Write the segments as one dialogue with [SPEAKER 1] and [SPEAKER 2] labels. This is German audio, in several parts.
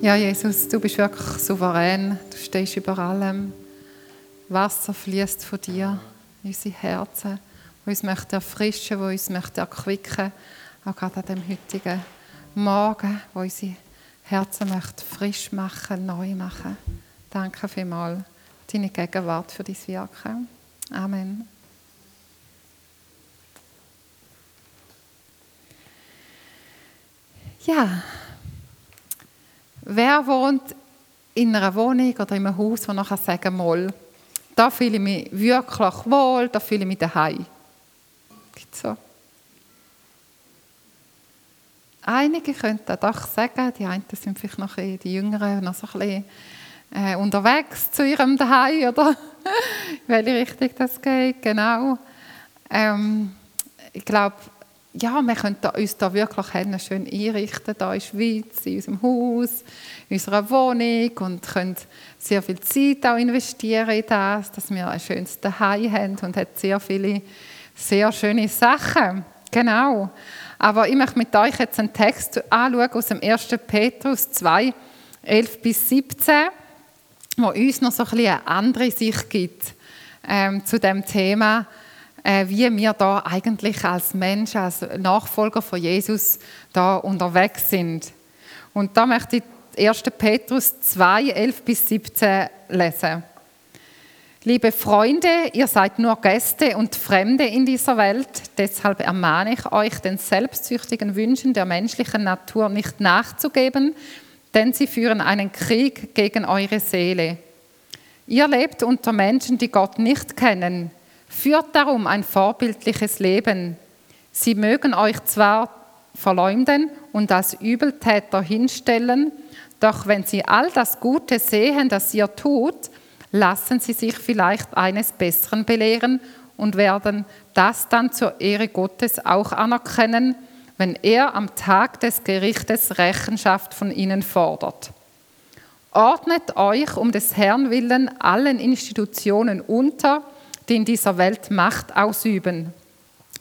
[SPEAKER 1] Ja, Jesus, du bist wirklich souverän. Du stehst über allem. Wasser fließt von dir in unsere Herzen, wo uns möchte erfrischen, wo uns möchte erquicken, auch gerade an dem heutigen Morgen, wo unsere Herzen möchte frisch machen, neu machen. Danke vielmals deine Gegenwart für dein Wirken. Amen. Ja, wer wohnt in einer Wohnung oder in einem Haus, wo nachher sagen mal, da fühle ich mich wirklich wohl, da fühle ich mich daheim. Gibt so? Einige könnten doch sagen, die einen sind vielleicht noch ein die Jüngeren, noch so ein bisschen äh, unterwegs zu ihrem Daheim, oder? In welche Richtung das geht, genau. Ähm, ich glaube, ja, wir können uns da wirklich schön einrichten, da in der Schweiz, in unserem Haus, in unserer Wohnung und können sehr viel Zeit auch investieren in das, dass wir ein schönes Daheim haben und hat sehr viele sehr schöne Sachen. Genau. Aber ich möchte mit euch jetzt einen Text anschauen aus dem 1. Petrus 2, 11 bis 17, wo uns noch so ein bisschen eine andere Sicht gibt ähm, zu dem Thema, wie wir da eigentlich als Mensch, als Nachfolger von Jesus da unterwegs sind. Und da möchte ich 1. Petrus 2, 11 bis 17 lesen. Liebe Freunde, ihr seid nur Gäste und Fremde in dieser Welt, deshalb ermahne ich euch, den selbstsüchtigen Wünschen der menschlichen Natur nicht nachzugeben, denn sie führen einen Krieg gegen eure Seele. Ihr lebt unter Menschen, die Gott nicht kennen. Führt darum ein vorbildliches Leben. Sie mögen euch zwar verleumden und als Übeltäter hinstellen, doch wenn sie all das Gute sehen, das ihr tut, lassen sie sich vielleicht eines Besseren belehren und werden das dann zur Ehre Gottes auch anerkennen, wenn er am Tag des Gerichtes Rechenschaft von ihnen fordert. Ordnet euch um des Herrn willen allen Institutionen unter, die in dieser Welt Macht ausüben,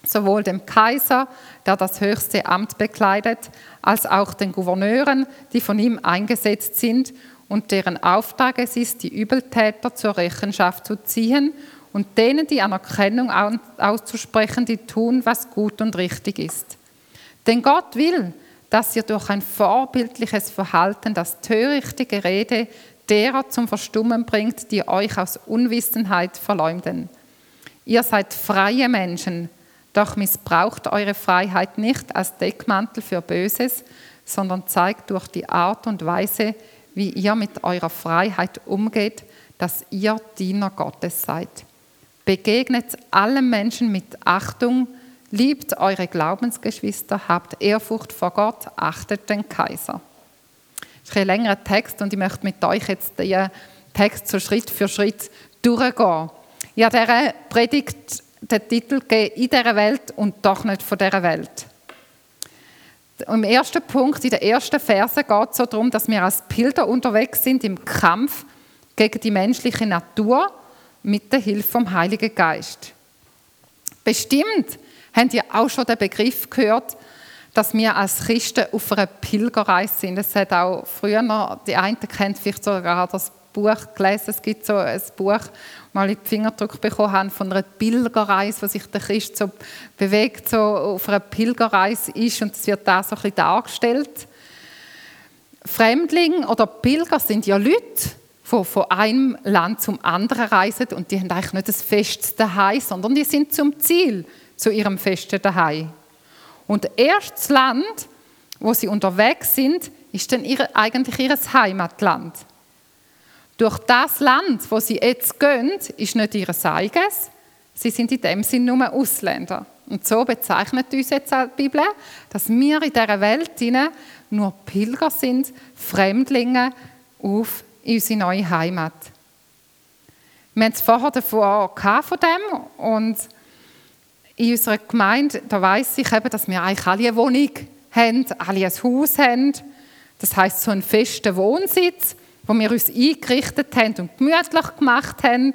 [SPEAKER 1] sowohl dem Kaiser, der das höchste Amt bekleidet, als auch den Gouverneuren, die von ihm eingesetzt sind und deren Auftrag es ist, die Übeltäter zur Rechenschaft zu ziehen und denen die Anerkennung auszusprechen, die tun, was gut und richtig ist. Denn Gott will, dass ihr durch ein vorbildliches Verhalten das törichte Gerede derer zum Verstummen bringt, die euch aus Unwissenheit verleumden. Ihr seid freie Menschen, doch missbraucht eure Freiheit nicht als Deckmantel für Böses, sondern zeigt durch die Art und Weise, wie ihr mit eurer Freiheit umgeht, dass ihr Diener Gottes seid. Begegnet allen Menschen mit Achtung, liebt eure Glaubensgeschwister, habt Ehrfurcht vor Gott, achtet den Kaiser. Das ist ein längerer Text und ich möchte mit euch jetzt den Text so Schritt für Schritt durchgehen. Ich habe Predigt den Titel gegeben, in dieser Welt und doch nicht von dieser Welt. Im ersten Punkt, in den ersten Versen geht es so darum, dass wir als Pilger unterwegs sind im Kampf gegen die menschliche Natur mit der Hilfe vom Heiligen Geist. Bestimmt habt ihr auch schon den Begriff gehört, dass wir als Christen auf einer Pilgerreise sind. Es hat auch früher noch, die einen kennt vielleicht sogar das Buch gelesen. Es gibt so ein Buch, mal in die Fingerdruck bekommen haben von einer Pilgerreise, wo sich der Christ so bewegt, so auf einer Pilgerreise ist und es wird da so ein bisschen dargestellt. Fremdling oder Pilger sind ja Leute, die von einem Land zum anderen reisen und die haben eigentlich nicht das Fest daheim, sondern die sind zum Ziel, zu ihrem Festen daheim. Und erst das Land, wo sie unterwegs sind, ist dann ihre, eigentlich ihr Heimatland. Durch das Land, wo sie jetzt gehen, ist nicht ihr eigenes. Sie sind in dem Sinn nur Ausländer. Und so bezeichnet uns jetzt die Bibel, dass wir in dieser Welt nur Pilger sind, Fremdlinge auf unsere neue Heimat. Wir haben es vorher davon von dem und in unserer Gemeinde, da weiss ich eben, dass wir eigentlich alle eine Wohnung haben, alle ein Haus haben. Das heißt so einen festen Wohnsitz wo wir uns eingerichtet haben und gemütlich gemacht haben.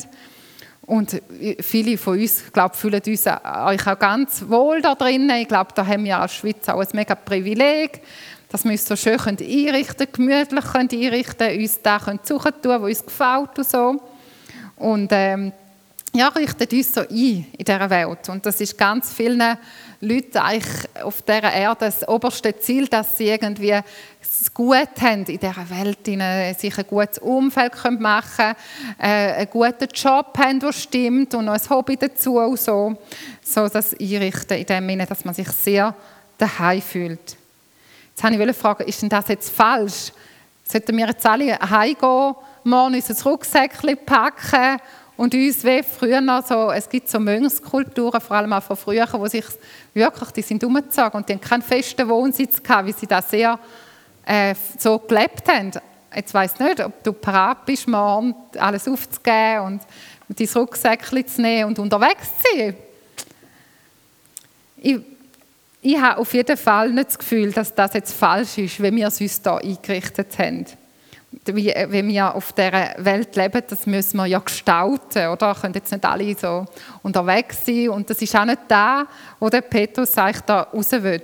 [SPEAKER 1] Und viele von uns, glaube fühlen uns auch ganz wohl da drinnen. Ich glaube, da haben wir als Schweiz auch ein mega Privileg, dass wir uns so schön einrichten können, gemütlich können einrichten uns da können suchen tun, wo uns gefällt und so. Und ähm, ja, richtet uns so ein in dieser Welt. Und das ist ganz vielen Leuten eigentlich auf dieser Erde das oberste Ziel, dass sie irgendwie es gut haben in dieser Welt, sich ein gutes Umfeld machen können, äh, einen guten Job haben, der stimmt und noch ein Hobby dazu und so. So das einrichten in dem Sinne, dass man sich sehr daheim fühlt. Jetzt wollte ich fragen, ist denn das jetzt falsch? Sollten wir jetzt alle heimgehen, morgen unser Rucksäckchen packen und uns wie früher noch so, es gibt so Mönchskulturen, vor allem auch von früher, wo sich wirklich, die sind umgezogen und die haben keinen festen Wohnsitz gehabt, wie sie das sehr äh, so gelebt haben. Jetzt ich nicht, ob du parat bist, morgen alles aufzugeben und dein Rucksäckchen zu nehmen und unterwegs zu sein. Ich, ich habe auf jeden Fall nicht das Gefühl, dass das jetzt falsch ist, wie wir es uns hier eingerichtet haben wie, äh, wie wir auf dieser Welt leben, das müssen wir ja gestalten, oder? Können jetzt nicht alle so unterwegs sein und das ist auch nicht da, wo der Petrus eigentlich da raus will.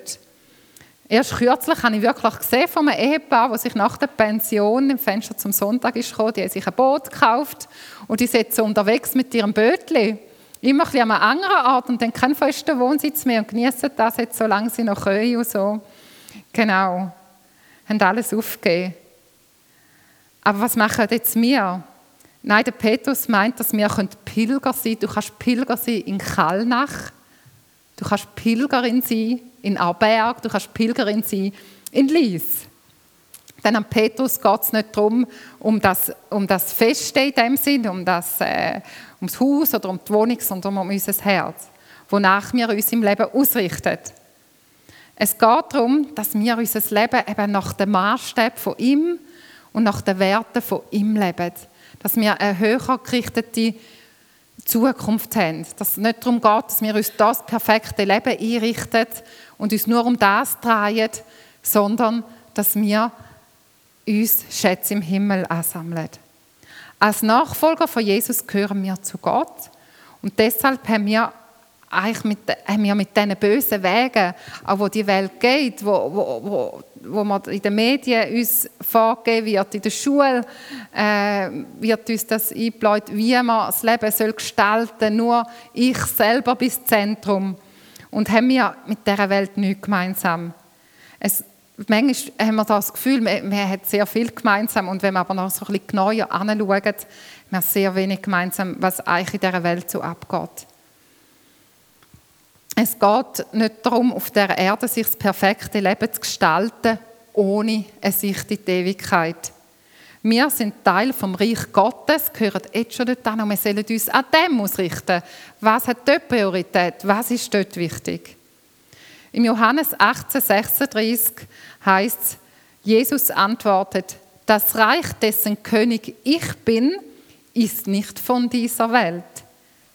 [SPEAKER 1] Erst kürzlich habe ich wirklich gesehen von einem Ehepaar, das sich nach der Pension im Fenster zum Sonntag ist gekommen, die haben sich ein Boot gekauft und die sind so unterwegs mit ihrem Bötli. Immer ein an einer anderen Art und dann keinen festen Wohnsitz mehr und genießen das jetzt, solange sie noch können und so. Genau. Haben alles aufgegeben. Aber was machen jetzt wir? Nein, der Petrus meint, dass wir Pilger sein können. Du kannst Pilger sein in Kallnach. Du kannst Pilgerin sein in Arberg. Du kannst Pilgerin sein in Lies. Denn am Petrus geht es nicht darum, um das, um das Feste in dem Sinn, um das, äh, ums Haus oder um die Wohnung, sondern um unser Herz, wonach wir uns im Leben ausrichten. Es geht darum, dass wir unser Leben eben nach dem Maßstab von ihm und nach den Werten von ihm leben. Dass wir eine höher gerichtete Zukunft haben. Dass es nicht darum geht, dass wir uns das perfekte Leben einrichten und uns nur um das drehen, sondern dass wir uns Schätze im Himmel ansammeln. Als Nachfolger von Jesus gehören wir zu Gott und deshalb haben wir eigentlich mit, haben wir mit diesen bösen Wegen, auch wo die Welt geht, wo, wo, wo, wo man in den Medien uns vorgegeben wird, in der Schule äh, wird uns das eingebläut, wie man das Leben soll gestalten soll, nur ich selber bis Zentrum. Und haben wir mit dieser Welt nichts gemeinsam. Es, manchmal haben wir das Gefühl, man, man hat sehr viel gemeinsam und wenn man aber noch so ein bisschen genauer anschaut, haben wir sehr wenig gemeinsam, was eigentlich in dieser Welt so abgeht. Es geht nicht darum, auf der Erde sich das perfekte Leben zu gestalten, ohne eine Sicht in die Ewigkeit. Wir sind Teil vom Reich Gottes, gehören jetzt schon dort an und wir sollen uns an dem ausrichten. Was hat dort Priorität? Was ist dort wichtig? Im Johannes 18, 36 heißt es, Jesus antwortet, das Reich, dessen König ich bin, ist nicht von dieser Welt.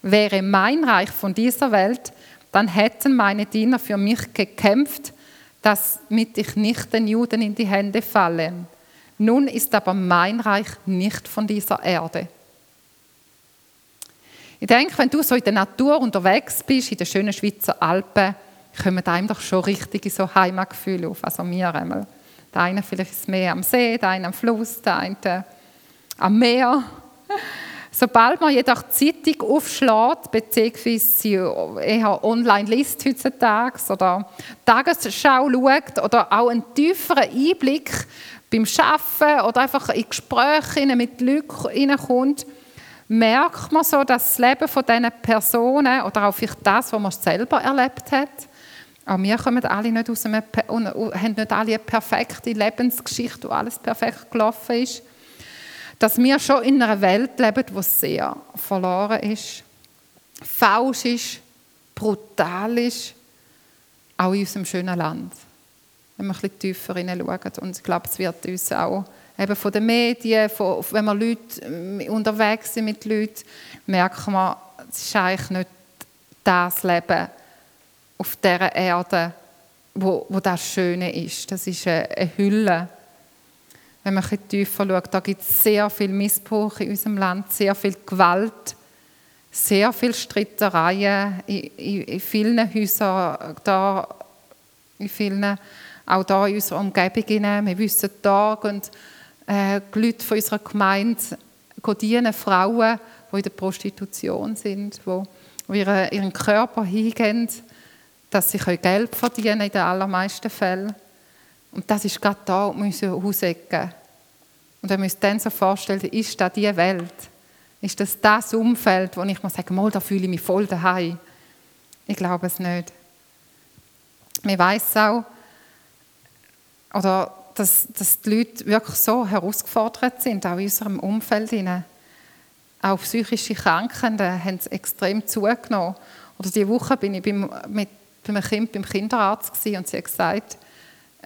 [SPEAKER 1] Wäre mein Reich von dieser Welt, dann hätten meine Diener für mich gekämpft, damit ich nicht den Juden in die Hände falle. Nun ist aber mein Reich nicht von dieser Erde. Ich denke, wenn du so in der Natur unterwegs bist, in den schönen Schweizer Alpen, kommen einem doch schon richtige so Heimatgefühle auf. Also mir einmal. Der eine vielleicht ist mehr am See, der eine am Fluss, der eine am Meer. Sobald man jedoch die Zeitung aufschlägt, beziehungsweise sie eher online liest heutzutage oder Tagesschau schaut oder auch einen tieferen Einblick beim Arbeiten oder einfach in Gespräche mit Leuten hineinkommt, merkt man so, dass das Leben von diesen Personen oder auch vielleicht das, was man selber erlebt hat, auch wir kommen alle nicht aus einem, haben nicht alle eine perfekte Lebensgeschichte, wo alles perfekt gelaufen ist dass wir schon in einer Welt leben, die sehr verloren ist, falsch ist, brutal ist, auch in unserem schönen Land. Wenn wir ein bisschen tiefer hineinschauen. Und ich glaube, es wird uns auch eben von den Medien, von, wenn wir Leute, äh, unterwegs sind mit Leuten, merken wir, es ist eigentlich nicht das Leben auf dieser Erde, wo, wo das Schöne ist. Das ist eine, eine Hülle wenn man ein tiefer schaut, da gibt es sehr viel Missbrauch in unserem Land, sehr viel Gewalt, sehr viel Streitereien in, in, in vielen Häusern, da, in vielen auch hier in unserer Umgebung. Wir wissen, da gehen äh, die Leute von unserer Gemeinde dienen, Frauen, die in der Prostitution sind, die ihren, ihren Körper hingehen, dass sie Geld verdienen können in den allermeisten Fällen. Und das ist gerade da um unsere Hausecke. Und wenn wir uns dann so vorstellen, ist das die Welt? Ist das das Umfeld, wo ich mir sage, mal, da fühle ich mich voll daheim? Ich glaube es nicht. Man weiß auch, oder dass, dass die Leute wirklich so herausgefordert sind, auch in unserem Umfeld. Auch psychische Krankheiten haben extrem zugenommen. Oder diese Woche bin ich beim, mit, bei einem Kind beim Kinderarzt und sie hat gesagt,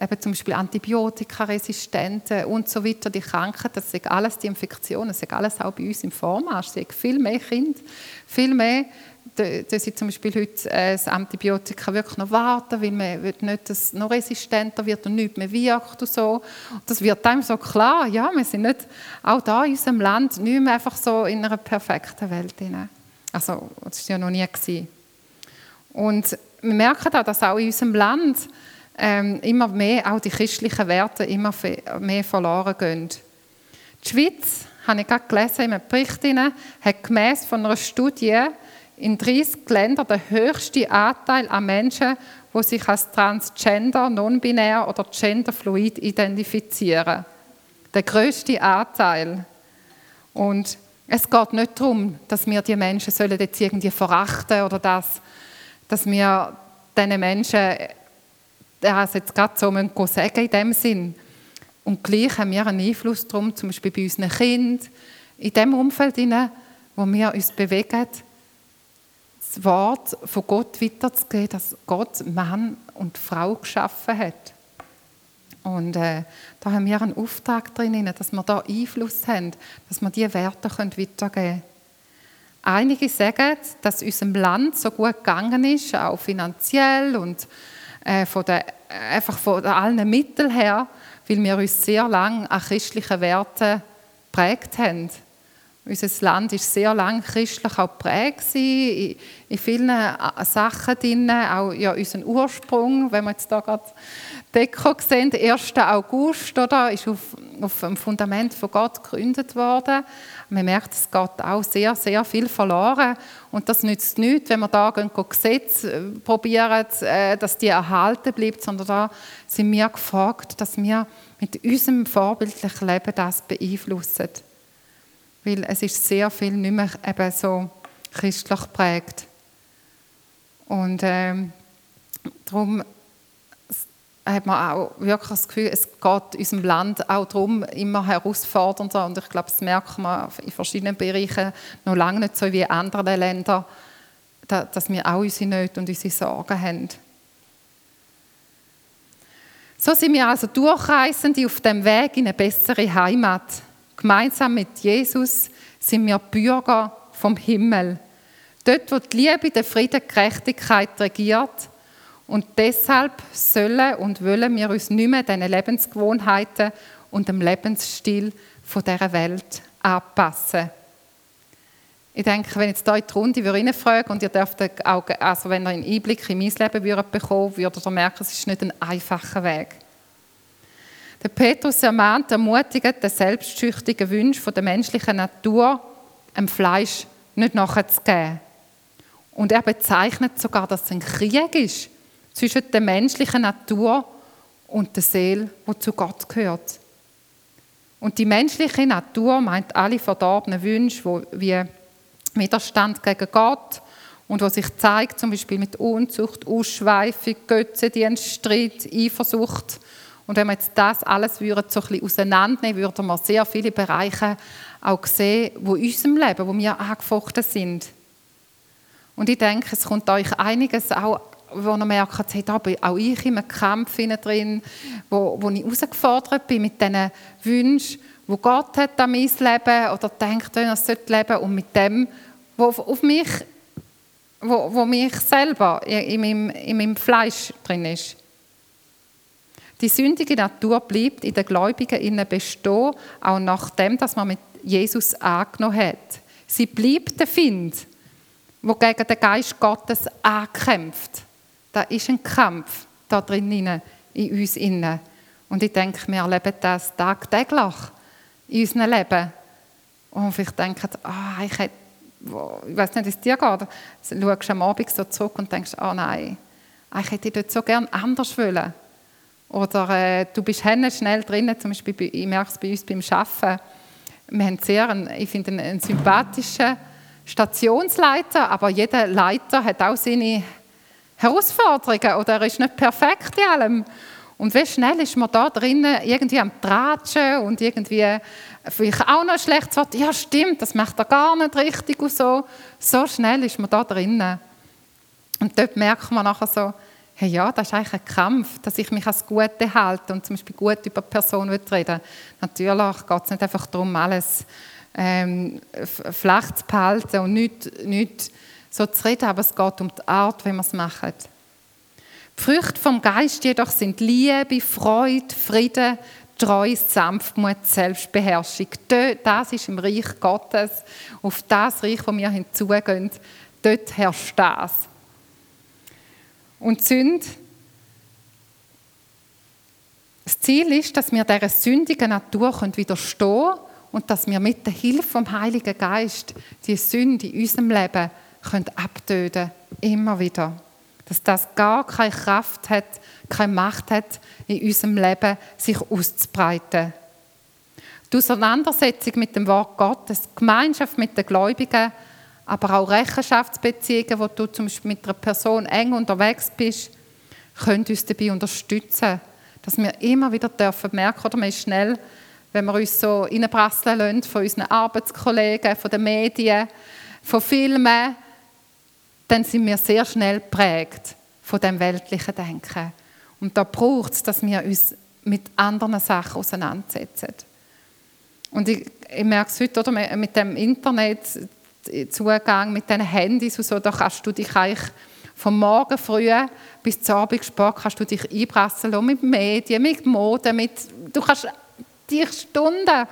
[SPEAKER 1] eben zum Beispiel Antibiotikaresistente und so weiter, die Krankheiten, das sind alles die Infektionen, das sind alles auch bei uns im Vormarsch. Es sind viel mehr Kinder, viel mehr da sie zum Beispiel heute äh, das Antibiotika wirklich noch warten, weil man nicht, dass es noch resistenter wird und nichts mehr wirkt und so. Das wird einem so klar, ja, wir sind nicht, auch da in unserem Land, nicht mehr einfach so in einer perfekten Welt. Drin. Also, das war ja noch nie. Gewesen. Und wir merken auch, dass auch in unserem Land ähm, immer mehr auch die christlichen Werte immer mehr verloren gehen. Die Schweiz, habe ich gerade gelesen in einem Bericht, hat gemäss von einer Studie in 30 Ländern der höchste Anteil an Menschen, die sich als transgender, non-binär oder genderfluid identifizieren. Der größte Anteil. Und es geht nicht darum, dass wir die Menschen sollen jetzt irgendwie verachten oder dass, dass wir diesen Menschen das jetzt gerade so sagen in dem Sinn. Und gleich haben wir einen Einfluss darum, zum Beispiel bei unseren Kindern, in dem Umfeld, wo wir uns bewegen, das Wort von Gott weiterzugeben, dass Gott Mann und Frau geschaffen hat. Und äh, da haben wir einen Auftrag drin, dass wir da Einfluss haben, dass wir diese Werte weitergeben können. Einige sagen, dass unserem Land so gut gegangen ist, auch finanziell und äh, von der, einfach von allen Mitteln her, weil wir uns sehr lange an christlichen Werten geprägt haben. Unser Land ist sehr lang christlich auch geprägt in, in vielen äh, Sachen drin, auch ja, unseren Ursprung, wenn wir jetzt da gerade Deko sehen, der 1. August, oder, ist auf, auf dem Fundament von Gott gegründet worden. Man merkt, es geht auch sehr, sehr viel verloren und das nützt nichts, wenn wir da Gesetze äh, probieren, äh, dass die erhalten bleibt, sondern da sind wir gefragt, dass wir mit unserem vorbildlichen Leben das beeinflussen weil es ist sehr viel nicht mehr eben so christlich geprägt. Und ähm, darum hat man auch wirklich das Gefühl, es geht unserem Land auch darum immer herausfordernder und ich glaube, das merkt man in verschiedenen Bereichen noch lange nicht so wie in anderen Ländern, dass wir auch unsere Nöte und unsere Sorgen haben. So sind wir also Durchreisende auf dem Weg in eine bessere Heimat. Gemeinsam mit Jesus sind wir Bürger vom Himmel. Dort, wo die Liebe, der Frieden, die Gerechtigkeit regiert. Und deshalb sollen und wollen wir uns nicht mehr den Lebensgewohnheiten und dem Lebensstil dieser Welt anpassen. Ich denke, wenn jetzt hier in die Runde reinfrage und ihr dürft auch, also wenn ihr einen Einblick in mein Leben bekommen würdet ihr merken, es ist nicht ein einfacher Weg. Der Petrus ermahnt, ermutigt den selbstschüchtigen Wunsch der menschlichen Natur, dem Fleisch nicht nachzugeben. Und er bezeichnet sogar, dass es ein Krieg ist zwischen der menschlichen Natur und der Seele, die zu Gott gehört. Und die menschliche Natur meint alle verdorbenen Wünsche, wie Widerstand gegen Gott und was sich zeigt, zum Beispiel mit Unzucht, Ausschweifung, Götzendienst, Streit, Eifersucht und wenn wir jetzt das alles so ein bisschen auseinandernehmen würden wir sehr viele Bereiche auch sehen, wo in unserem Leben, wo wir angefochten sind. Und ich denke, es kommt euch einiges auch, wo ihr merkt, hey, bin auch ich in einem Kampf drin, wo, wo ich herausgefordert bin mit diesen Wünschen, wo Gott hat an mein Leben oder denkt, er sollte leben und mit dem, wo auf mich, wo, wo mich selber in meinem, in meinem Fleisch drin ist. Die sündige Natur bleibt in den Gläubigen innen bestehen, auch nachdem, dass man mit Jesus angenommen hat. Sie bleibt der Find, wo gegen den Geist Gottes ankämpft. Da ist ein Kampf da drin in uns innen. Und ich denke, wir erleben das tagtäglich in unserem Leben. Und vielleicht denken, ah, ich hätte, ich weiß nicht, wie es dir geht, du schaust am Abend so zurück und denkst, ah nein, ich hätte dort so gerne anders wollen. Oder äh, du bist schnell drin, zum Beispiel, ich merke es bei uns beim Arbeiten, wir haben sehr, einen, ich finde, einen, einen sympathischen Stationsleiter, aber jeder Leiter hat auch seine Herausforderungen oder er ist nicht perfekt in allem. Und wie schnell ist man da drinnen irgendwie am Tratschen und irgendwie vielleicht auch noch ein schlechtes Wort, ja stimmt, das macht er gar nicht richtig und so. So schnell ist man da drinnen. Und dort merkt man nachher so, hey, ja, das ist eigentlich ein Kampf, dass ich mich als Gute halte und zum Beispiel gut über Personen reden Natürlich geht es nicht einfach darum, alles ähm, flach zu behalten und nicht, nicht so zu reden, aber es geht um die Art, wie wir es machen. Die Früchte vom Geist jedoch sind Liebe, Freude, Frieden, Treue, Sanftmut, Selbstbeherrschung. Das ist im Reich Gottes. Auf das Reich, wo wir hinzugehen, dort herrscht das. Und Sünde, das Ziel ist, dass wir dieser sündigen Natur widerstehen können und dass wir mit der Hilfe vom Heiligen Geist die Sünde in unserem Leben können abtöten Immer wieder. Dass das gar keine Kraft hat, keine Macht hat, in unserem Leben sich auszubreiten. Die Auseinandersetzung mit dem Wort Gottes, die Gemeinschaft mit den Gläubigen, aber auch Rechenschaftsbeziehungen, wo du zum Beispiel mit einer Person eng unterwegs bist, können uns dabei unterstützen, dass wir immer wieder dürfen merken, oder man ist schnell, wenn wir uns so reinprasseln lassen von unseren Arbeitskollegen, von den Medien, von Filmen, dann sind wir sehr schnell geprägt von dem weltlichen Denken. Und da braucht es, dass wir uns mit anderen Sachen auseinandersetzen. Und ich, ich merke es heute oder, mit dem Internet, Zugang mit den Handys und so, da kannst du dich eigentlich vom Morgen früh bis zum Abend spät kannst du dich einprasseln mit Medien, mit Mode, mit, du kannst dich Stunden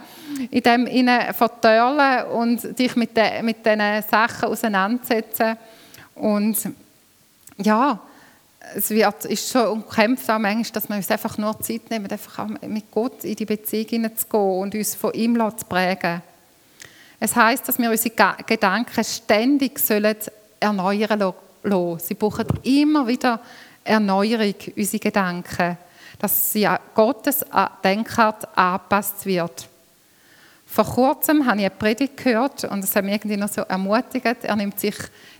[SPEAKER 1] in dem vertörlen und dich mit, de, mit diesen Sachen auseinandersetzen und ja, es wird, ist schon umkämpft auch manchmal, dass wir uns einfach nur Zeit nehmen, einfach auch mit Gott in die Beziehung hineinzugehen und uns von ihm zu prägen. Es heißt, dass wir unsere Gedanken ständig sollen erneuern lassen. Sie brauchen immer wieder Erneuerung, unsere Gedanken, dass sie an Gottes Denkart angepasst wird. Vor kurzem habe ich eine Predigt gehört und es hat mich irgendwie noch so ermutigt. Er nimmt, sich,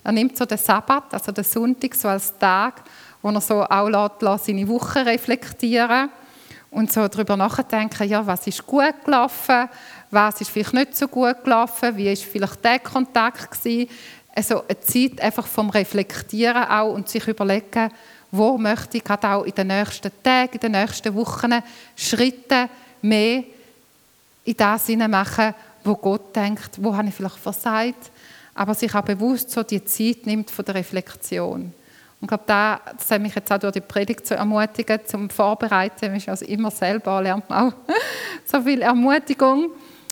[SPEAKER 1] er nimmt so den Sabbat, also den Sonntag, so als Tag, wo er so auch lässt, seine Woche reflektieren und so darüber nachdenken, ja, was ist gut gelaufen, was ist vielleicht nicht so gut gelaufen, wie ist vielleicht der Kontakt gewesen. Also eine Zeit einfach vom Reflektieren auch und sich überlegen, wo möchte ich gerade auch in den nächsten Tagen, in den nächsten Wochen Schritte mehr in das machen, wo Gott denkt, wo habe ich vielleicht versagt, aber sich auch bewusst so die Zeit nimmt von der Reflexion. Und ich glaube, das hat mich jetzt auch durch die Predigt zu ermutigen, zum Vorbereiten. Ist also immer selber, lernt man auch so viel Ermutigung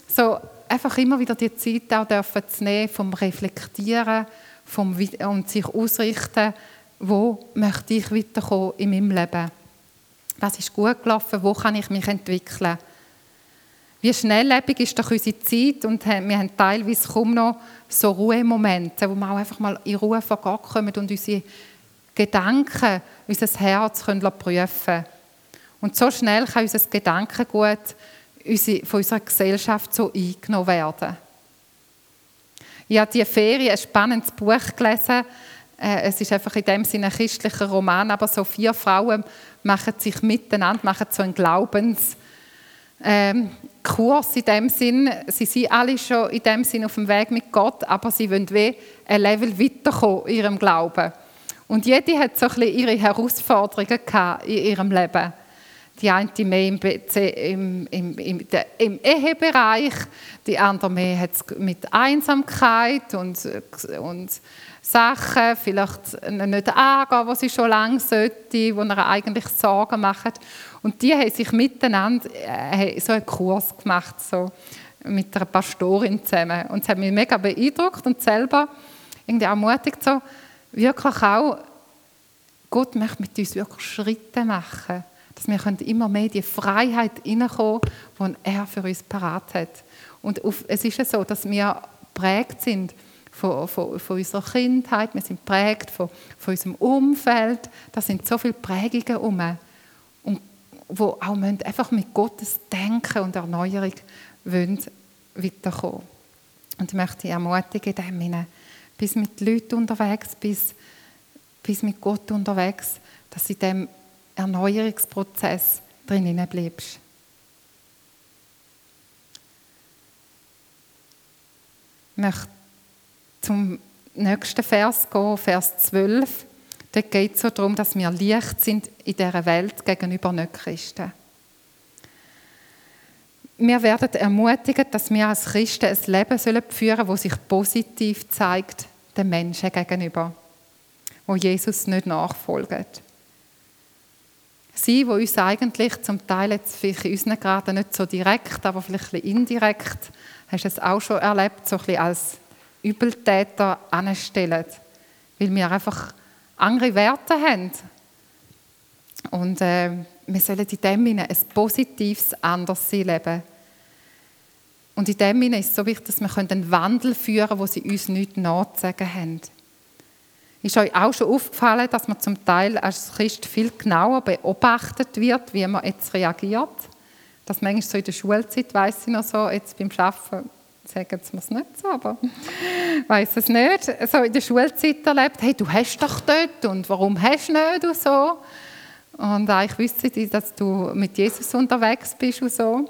[SPEAKER 1] so einfach immer wieder die Zeit auch dürfen zu nehmen vom Reflektieren vom, und sich ausrichten, wo möchte ich weiterkommen in meinem Leben? Was ist gut gelaufen? Wo kann ich mich entwickeln? Wie schnelllebig ist doch unsere Zeit und wir haben teilweise kaum noch so Ruhemomente, wo wir auch einfach mal in Ruhe vor Gott kommen und unsere Gedanken, unser Herz können prüfen können. Und so schnell kann unser Gedankengut von unserer Gesellschaft so eingenommen werden. Ich habe diese Ferien ein spannendes Buch gelesen. Äh, es ist einfach in dem Sinne ein christlicher Roman, aber so vier Frauen machen sich miteinander, machen so einen Glaubenskurs ähm, in dem Sinn. Sie sind alle schon in dem Sinn auf dem Weg mit Gott, aber sie wollen wie ein Level weiterkommen in ihrem Glauben. Und jede hat so ein ihre Herausforderungen in ihrem Leben die eine mehr im, im, im, im, im Ehebereich, die andere mehr hat mit Einsamkeit und, und Sachen, vielleicht nicht angehen, die sie schon lange sollte, wo er eigentlich Sorgen macht. Und die haben sich miteinander äh, so einen Kurs gemacht, so mit einer Pastorin zusammen. Und es hat mich mega beeindruckt und selber irgendwie ermutigt, so wirklich auch, Gott möchte mit uns wirklich Schritte machen Dass wir immer mehr die Freiheit hineinkommen, die er für uns parat hat. Und es ist ja so, dass wir prägt sind von, von, von, unserer Kindheit, wir sind prägt von, von unserem Umfeld. Da sind so viele Prägungen herum, wo auch einfach mit Gottes Denken und Erneuerung wollen weiterkommen. Und ich möchte dich ermutigen, dem bis mit Leuten unterwegs, bis, bis mit Gott unterwegs, dass du in diesem Erneuerungsprozess drinnen bleibst. Ich möchte zum nächsten Vers gehen, Vers 12. Dort geht es darum, dass wir Licht sind in dieser Welt gegenüber Nicht-Christen. Wir werden ermutigt, dass wir als Christen ein Leben führen sollen, das sich positiv zeigt den Menschen gegenüber, wo Jesus nicht nachfolgt. Sie, wo uns eigentlich zum Teil jetzt vielleicht in unseren Graden nicht so direkt, aber vielleicht ein bisschen indirekt, hast du es auch schon erlebt, so ein bisschen als Übeltäter anstellen, weil wir einfach andere Werte haben. Und äh, wir sollen in dem Sinne ein positives Anderssein leben. Und in dem Sinne ist es so wichtig, dass wir einen Wandel führen können, wo sie uns nichts nachzusagen haben. Ist euch auch schon aufgefallen, dass man zum Teil als Christ viel genauer beobachtet wird, wie man jetzt reagiert? Das manchmal so in der Schulzeit, weiß ich noch so, jetzt beim Arbeiten sagen sie mir es nicht so, aber ich weiß es nicht, so in der Schulzeit erlebt, hey, du hast doch dort und warum hast du nicht und so. Und ich wüsste, dass du mit Jesus unterwegs bist und so.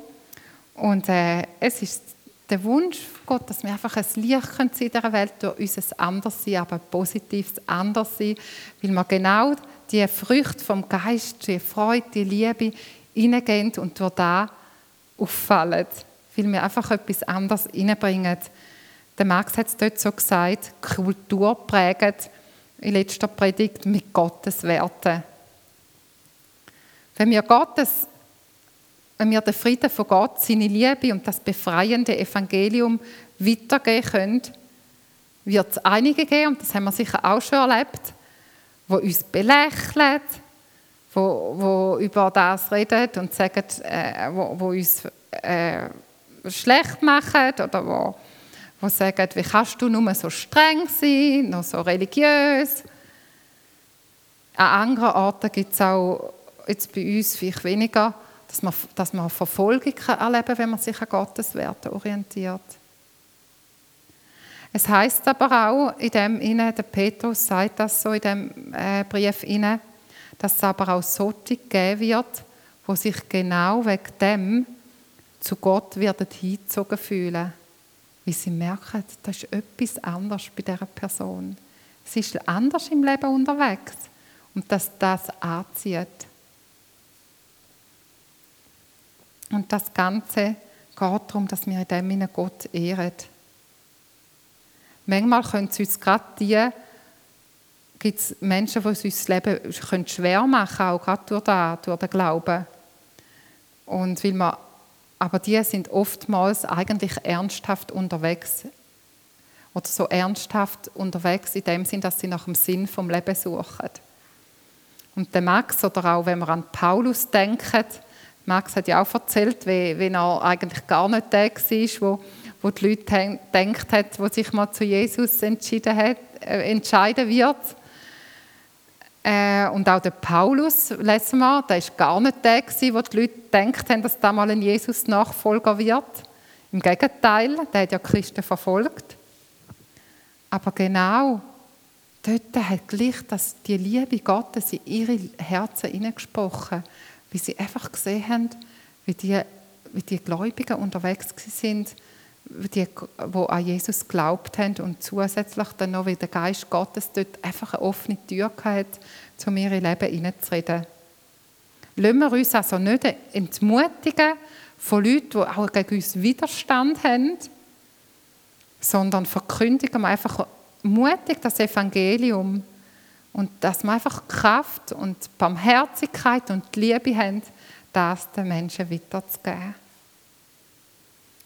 [SPEAKER 1] Und äh, es ist der Wunsch Gott, dass wir einfach ein Licht sein in dieser Welt durch unser Anderssein, aber ein positives Anderssein, weil wir genau die Früchte vom Geist, die Freude, die Liebe hineingehen und durch da auffallen weil wir einfach etwas anderes reinbringen. Der Max hat es dort so gesagt, Kultur prägt in letzter Predigt mit Gottes Werten. Wenn wir Gottes wenn wir den Frieden von Gott, seine Liebe und das befreiende Evangelium weitergeben können, wird es einige geben, und das haben wir sicher auch schon erlebt, wo uns belächeln, wo, wo über das reden und sagen, äh, wo, wo uns äh, schlecht machen oder wo, wo sagen, wie kannst du nur so streng sein, noch so religiös. An anderen Orten gibt es auch, jetzt bei uns vielleicht weniger, dass man, dass man Verfolgung erleben kann, wenn man sich an Gottes Werte orientiert. Es heißt aber auch in dem inne, der Petrus sagt das so in dem äh, Brief inne, dass es aber auch solche geben wird, wo sich genau wegen dem zu Gott werden hingezogen fühlen, weil sie merken, da ist etwas anders bei dieser Person. Sie ist anders im Leben unterwegs und dass das anzieht. Und das Ganze geht darum, dass wir in dem Sinne Gott ehren. Manchmal können es uns gerade die, gibt es Menschen, die uns das Leben schwer machen können, auch gerade durch, das, durch den Glauben. Und weil wir aber die sind oftmals eigentlich ernsthaft unterwegs. Oder so ernsthaft unterwegs in dem Sinn, dass sie nach dem Sinn vom Leben suchen. Und der Max, oder auch wenn wir an Paulus denken, Max hat ja auch erzählt, wie, wie er eigentlich gar nicht der war, wo, wo die Leute denkt hat, wo sich mal zu Jesus entschieden hat, äh, entscheiden wird. Äh, und auch der Paulus, lesen wir, der war gar nicht der, wo die Leute gedacht haben, dass da mal ein Jesus-Nachfolger wird. Im Gegenteil, der hat ja Christen verfolgt. Aber genau dort hat gleich dass die Liebe Gottes in ihre Herzen hineingesprochen, wie sie einfach gesehen haben, wie die, wie die Gläubigen unterwegs sind, die, die an Jesus geglaubt haben und zusätzlich dann noch, wie der Geist Gottes dort einfach eine offene Tür hat, um in ihr Leben hineinzureden. Lassen wir uns also nicht entmutigen von Leuten, die auch gegen uns Widerstand haben, sondern verkündigen wir einfach mutig das Evangelium und dass wir einfach Kraft und Barmherzigkeit und Liebe haben, das den Menschen weiterzugeben.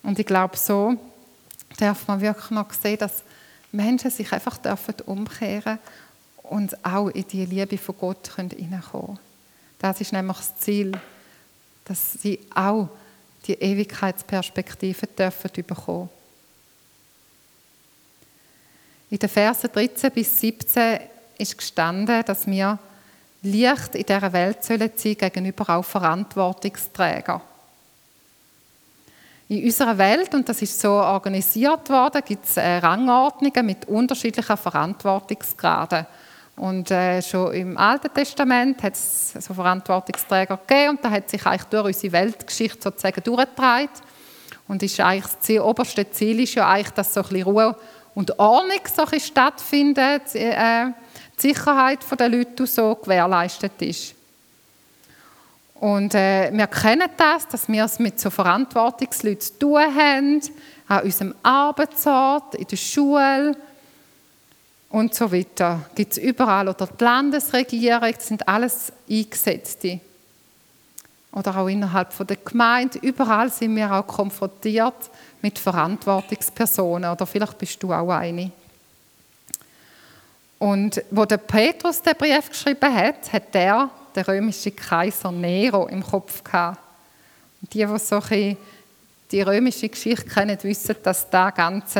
[SPEAKER 1] Und ich glaube, so darf man wirklich noch sehen, dass Menschen sich einfach dürfen umkehren und auch in die Liebe von Gott hineinkommen können. Das ist nämlich das Ziel, dass sie auch die Ewigkeitsperspektive dürfen bekommen. In den Versen 13 bis 17 ist gestanden, dass wir Licht in dieser Welt sein sollen gegenüber auch Verantwortungsträgern. In unserer Welt, und das ist so organisiert worden, gibt es äh, Rangordnungen mit unterschiedlichen Verantwortungsgraden. Und äh, schon im Alten Testament hat es so Verantwortungsträger gegeben und da hat sich eigentlich durch unsere Weltgeschichte sozusagen durchgetragen. Und ist eigentlich das oberste Ziel ist ja eigentlich, dass so ein bisschen Ruhe und Ordnung so ein bisschen stattfindet, äh, die Sicherheit der Leute so gewährleistet ist. Und äh, wir kennen das, dass wir es mit so Verantwortungsleuten zu tun haben, an unserem Arbeitsort, in der Schule und so weiter. Gibt es überall. Oder die Landesregierung, das sind alles Eingesetzte. Oder auch innerhalb der Gemeinde. Überall sind wir auch konfrontiert mit Verantwortungspersonen. Oder vielleicht bist du auch eine. Und wo der Petrus den Brief geschrieben hat, hat der der römische Kaiser Nero im Kopf gehabt. Und die, die so die römische Geschichte kennen, wissen, dass da ganz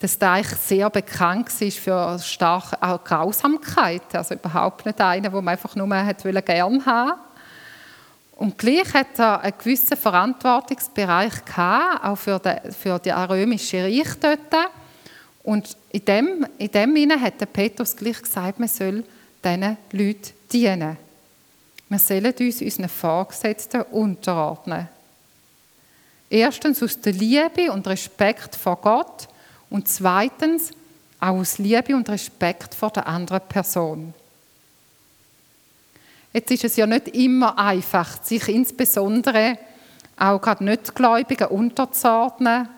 [SPEAKER 1] dass der eigentlich sehr bekannt war für starke auch Grausamkeit. Also überhaupt nicht einer, wo man einfach nur hat gern haben und gleich hat er einen gewissen Verantwortungsbereich gehabt, auch für, den, für die römische Reich dort. Und in dem, in dem Sinne hat der Petrus gleich gesagt, man soll diesen Leuten dienen. Wir sollen uns unseren Vorgesetzten unterordnen. Erstens aus der Liebe und Respekt vor Gott und zweitens auch aus Liebe und Respekt vor der anderen Person. Jetzt ist es ja nicht immer einfach, sich insbesondere auch gerade Nichtgläubigen unterzuordnen,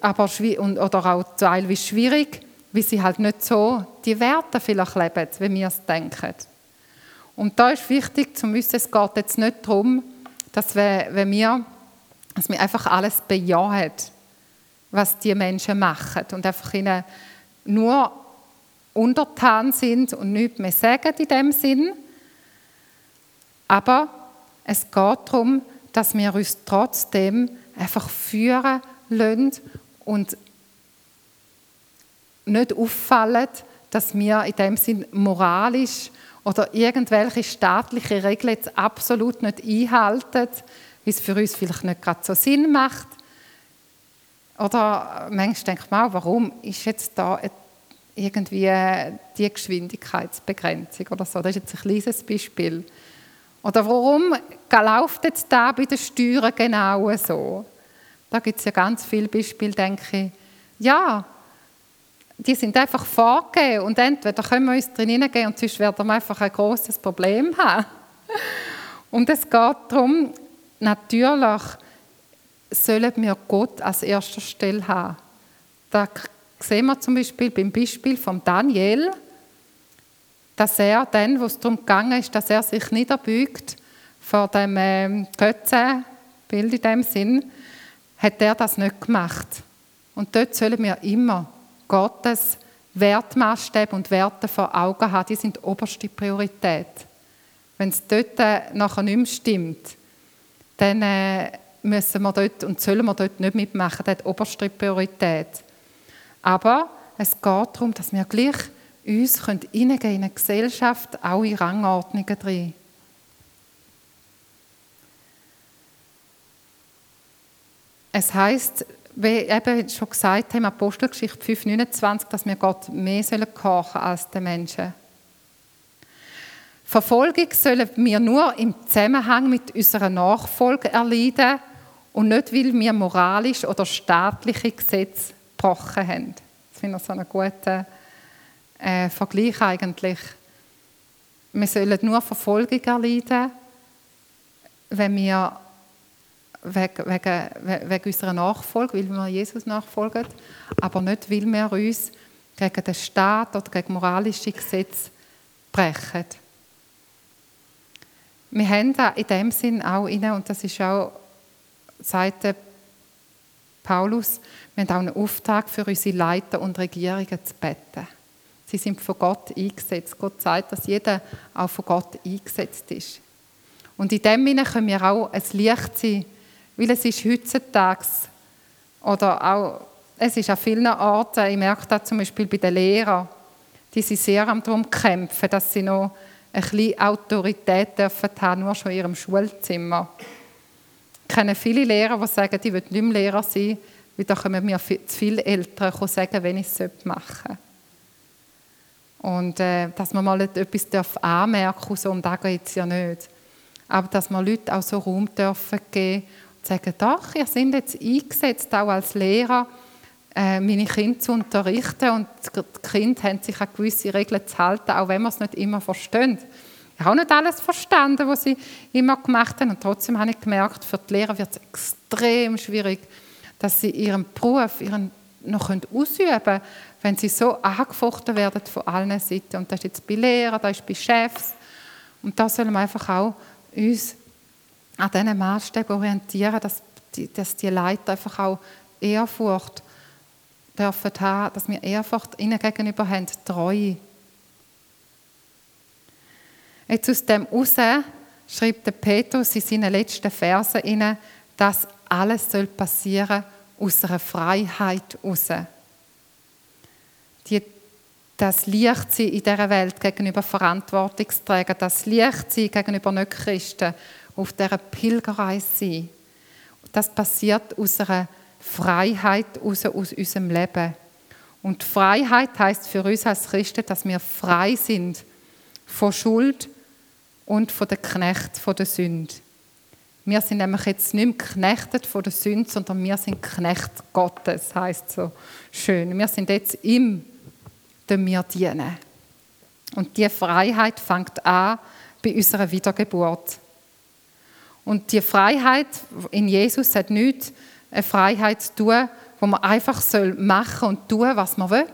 [SPEAKER 1] aber, oder auch teilweise schwierig, wie sie halt nicht so die Werte vielleicht leben, wie wir es denken. Und da ist wichtig zu wissen, es geht jetzt nicht darum, dass wir, wenn wir, dass wir einfach alles bejahen, was die Menschen machen und einfach ihnen nur untertan sind und nichts mehr sagen in dem Sinn. Aber es geht darum, dass wir uns trotzdem einfach führen lassen und nicht auffallen, dass wir in dem Sinn moralisch oder irgendwelche staatliche Regeln jetzt absolut nicht einhalten, wie es für uns vielleicht nicht gerade so Sinn macht. Oder manchmal denkt man auch, warum ist jetzt da irgendwie die Geschwindigkeitsbegrenzung oder so. Das ist jetzt ein kleines Beispiel. Oder warum läuft jetzt da bei den Steuern genau so? Da gibt es ja ganz viele Beispiele, denke ich. Ja, die sind einfach vorgegeben und entweder können wir uns drin hineingehen und sonst werden wir einfach ein großes Problem haben. Und es geht darum, natürlich sollen wir Gott als erster Stelle haben. Da sehen wir zum Beispiel beim Beispiel von Daniel, dass er dann, wo es darum gegangen ist, dass er sich niederbeugt vor dem äh, Götzenbild in dem Sinn, hat er das nicht gemacht. Und dort sollen wir immer Gottes Wertmaßstäbe und Werte vor Augen haben, die sind oberste Priorität. Wenn es dort äh, nachher nicht mehr stimmt, dann äh, müssen wir dort und sollen wir dort nicht mitmachen, das hat oberste Priorität. Aber es geht darum, dass wir gleich uns in eine Gesellschaft, auch in Rangordnungen drin. Es heißt, wie eben schon gesagt haben, Apostelgeschichte 5,29, dass wir Gott mehr sollen als den Menschen. Verfolgung sollen wir nur im Zusammenhang mit unserer Nachfolge erleiden und nicht, weil wir moralisch oder staatliche Gesetze gebrochen haben. Das finde ich so einen guten äh, Vergleich eigentlich. Wir sollen nur Verfolgung erleiden, wenn wir wegen, wegen, wegen unserer Nachfolge, weil wir Jesus nachfolgen, aber nicht, weil wir uns gegen den Staat oder gegen moralische Gesetze brechen. Wir haben da in dem Sinn auch inne, und das ist auch seit Paulus, wir haben auch einen Auftrag für unsere Leiter und Regierungen zu beten. Sie sind von Gott eingesetzt. Gott sagt, dass jeder auch von Gott eingesetzt ist. Und in dem Sinne können wir auch ein Licht sein, weil es ist heutzutage oder auch, es ist an vielen Orten, ich merke das zum Beispiel bei den Lehrern, die sind sehr darum kämpfen, dass sie noch ein bisschen Autorität dürfen haben, nur schon in ihrem Schulzimmer. Ich kenne viele Lehrer, die sagen, die wollen nicht mehr Lehrer sein, weil da können mir zu viele Eltern sagen, wenn ich es machen sollte. Und äh, dass man mal etwas anmerken darf, so, um das geht es ja nicht. Aber dass man Leuten auch so Raum dürfen geben und sagen, doch, ihr seid jetzt eingesetzt, auch als Lehrer, äh, meine Kinder zu unterrichten und die Kinder haben sich an gewisse Regeln zu halten, auch wenn man es nicht immer verstehen. Ich habe nicht alles verstanden, was sie immer gemacht haben und trotzdem habe ich gemerkt, für die Lehrer wird es extrem schwierig, dass sie ihren Beruf ihren noch ausüben können, wenn sie so angefochten werden von allen Seiten. Und das ist jetzt bei Lehrern, das ist bei Chefs. Und da sollen wir einfach auch uns an diesen Maßstäben orientieren, dass die, dass die Leute einfach auch Ehrfurcht dürfen haben, dass wir Ehrfurcht ihnen gegenüber haben, Treue. Jetzt aus dem heraus schreibt der Petrus in seinen letzten Versen, dass alles soll passieren aus einer Freiheit heraus. Die, das Lichtsein in dieser Welt gegenüber Verantwortungsträgern, das Lichtsein gegenüber Nicht-Christen, auf dieser Pilgerreise sein. Das passiert aus einer Freiheit aus, aus unserem Leben. Und Freiheit heißt für uns als Christen, dass wir frei sind von Schuld und von der Knecht von der Sünde. Wir sind nämlich jetzt nicht mehr geknechtet von der Sünde, sondern wir sind Knecht Gottes, heißt so schön. Wir sind jetzt ihm, dem wir dienen. Und die Freiheit fängt an bei unserer Wiedergeburt. Und die Freiheit in Jesus hat nichts eine Freiheit zu tun, wo man einfach soll machen und tun, was man will,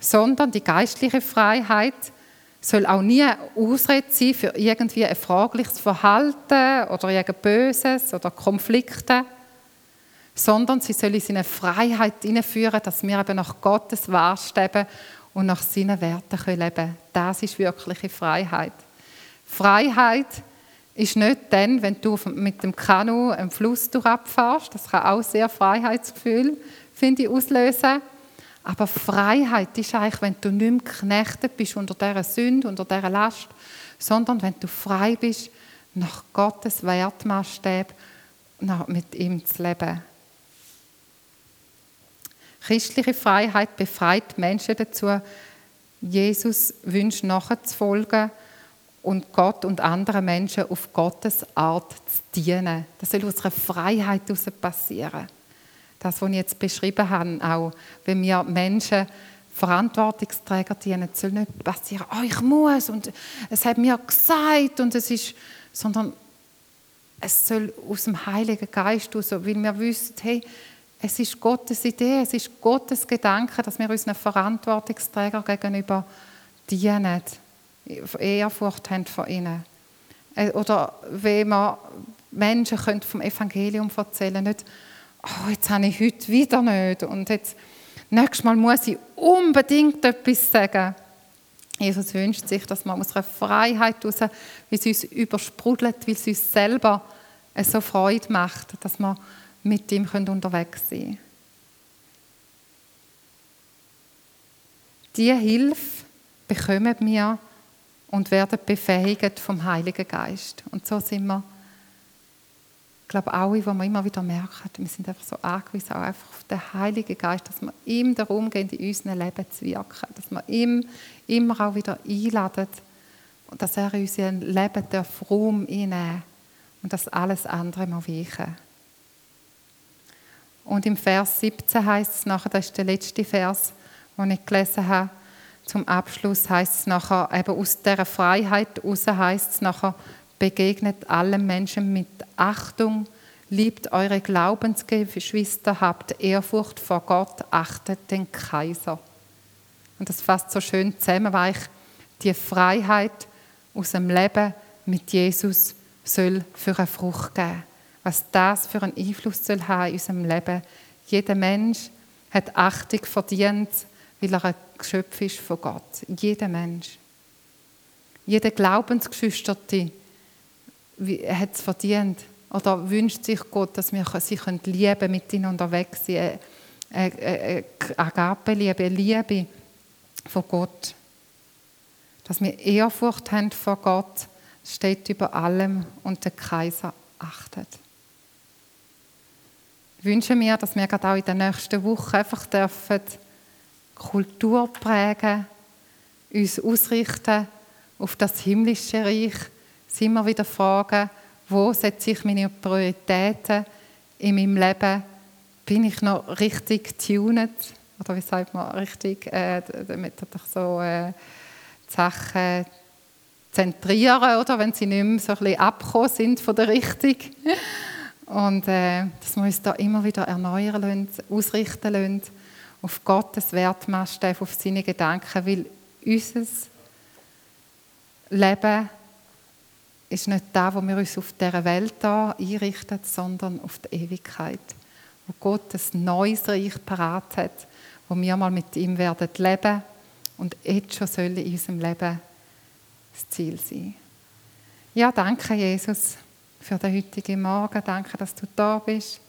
[SPEAKER 1] sondern die geistliche Freiheit soll auch nie eine Ausrede sein für irgendwie ein fragliches Verhalten oder irgendein Böses oder Konflikte, sondern sie soll in eine Freiheit hineinführen, dass wir eben nach Gottes Wahrstäben und nach seinen Werten leben können. Das ist wirkliche Freiheit. Freiheit ist nicht dann, wenn du mit dem Kanu einen Fluss durchabfährst. Das kann auch sehr Freiheitsgefühl, finde ich, auslösen. Aber Freiheit ist eigentlich, wenn du nicht mehr geknechtet bist unter dieser Sünde, unter dieser Last, sondern wenn du frei bist, nach Gottes Wertmaßstab mit ihm zu leben. Christliche Freiheit befreit Menschen dazu, Jesus Wünschen nachzufolgen und Gott und anderen Menschen auf Gottes Art zu dienen. Das soll aus einer Freiheit heraus passieren. Das, was ich jetzt beschrieben habe, auch wenn wir Menschen Verantwortungsträger dienen, soll nicht passieren, oh, ich muss und es hat mir gesagt und es ist, sondern es soll aus dem Heiligen Geist heraus, weil wir wissen, hey, es ist Gottes Idee, es ist Gottes Gedanke, dass wir unseren Verantwortungsträger gegenüber dienen. Ehrfurcht haben vor ihnen. Äh, oder wenn man Menschen vom Evangelium erzählen nicht, oh, jetzt habe ich heute wieder nicht und jetzt, nächstes Mal muss ich unbedingt etwas sagen. Jesus wünscht sich, dass man aus einer Freiheit heraus, wie es uns übersprudelt, weil es uns selber so Freude macht, dass wir mit ihm unterwegs sein können. Diese Hilfe bekommen wir und werden befähigt vom Heiligen Geist. Und so sind wir, ich glaube, alle, wo wir immer wieder merken, wir sind einfach so angewiesen auch einfach auf den Heiligen Geist, dass wir ihm darum gehen, in unserem Leben zu wirken, dass wir ihm immer auch wieder einladen dass er in unser Leben darf Raum einnehmen und dass alles andere mal weichen. Und im Vers 17 heißt es nachher, das ist der letzte Vers, den ich gelesen habe, zum Abschluss heißt es nachher, eben aus dieser Freiheit heraus heißt es nachher, begegnet allen Menschen mit Achtung, liebt eure Glaubensgeschwister, habt Ehrfurcht vor Gott, achtet den Kaiser. Und das fasst so schön zusammen, weil ich die Freiheit aus dem Leben mit Jesus soll für eine Frucht geben. Was das für einen Einfluss soll haben in unserem Leben. Jeder Mensch hat Achtung verdient, weil er ein Geschöpf ist von Gott. Jeder Mensch. Jeder Glaubensgeschwisterte hat es verdient oder wünscht sich Gott, dass wir sie lieben mit ihnen unterwegs sein. Eine, Agape-Liebe, eine Liebe von Gott. Dass wir Ehrfurcht haben vor Gott, steht über allem und der Kaiser achtet. Ich wünsche mir, dass wir gerade auch in der nächsten Woche einfach dürfen Kultur prägen, uns ausrichten auf das himmlische Reich, uns immer wieder fragen, wo setze ich meine Prioritäten in meinem Leben? Bin ich noch richtig tuned? Oder wie sagt man richtig, äh, damit ich so äh, Sachen zentrieren, oder wenn sie nicht mehr so ein bisschen abgekommen sind von der Richtung. Und äh, dass wir uns da immer wieder erneuern lassen, ausrichten lassen auf Gottes Wertmaßstab, auf seine Gedanken, weil unser Leben ist nicht da, wo wir uns auf dieser Welt einrichten, sondern auf die Ewigkeit, wo Gott ein neues Reich parat hat, wo wir mal mit ihm werden leben und jetzt schon soll in unserem Leben das Ziel sein. Ja, danke Jesus für den heutigen Morgen. Danke, dass du da bist.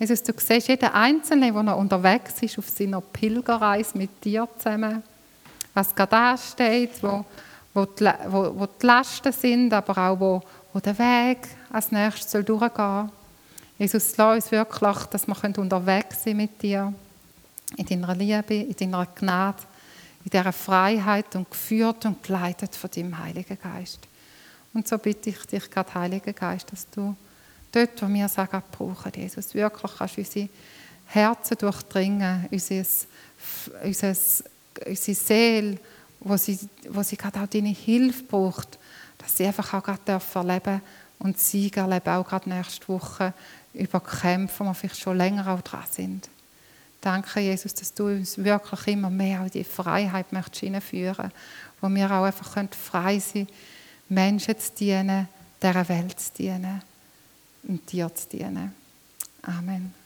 [SPEAKER 1] Jesus, du siehst jeden Einzelnen, der noch unterwegs ist auf seiner Pilgerreise mit dir zusammen. Was gerade da steht, wo, wo, die, wo, wo die Lasten sind, aber auch wo, wo der Weg als nächstes soll durchgehen soll. Jesus, lass uns wirklich, dass wir unterwegs sein mit dir, in deiner Liebe, in deiner Gnade, in dieser Freiheit und geführt und geleitet von deinem Heiligen Geist. Und so bitte ich dich gerade, Heiliger Geist, dass du dort, wo wir sagen, brauchen, Jesus, wirklich kannst du unsere Herzen durchdringen, unser, unser, unsere Seele, wo sie, wo sie gerade auch deine Hilfe braucht, dass sie einfach auch gerade erleben und Sieg erleben, auch gerade nächste Woche über Kämpfe, wo wir vielleicht schon länger auch dran sind. Danke, Jesus, dass du uns wirklich immer mehr in die Freiheit möchtest hineinführen, wo wir auch einfach frei sein können, Menschen zu dienen, dieser Welt zu dienen und dir zu dienen. Amen.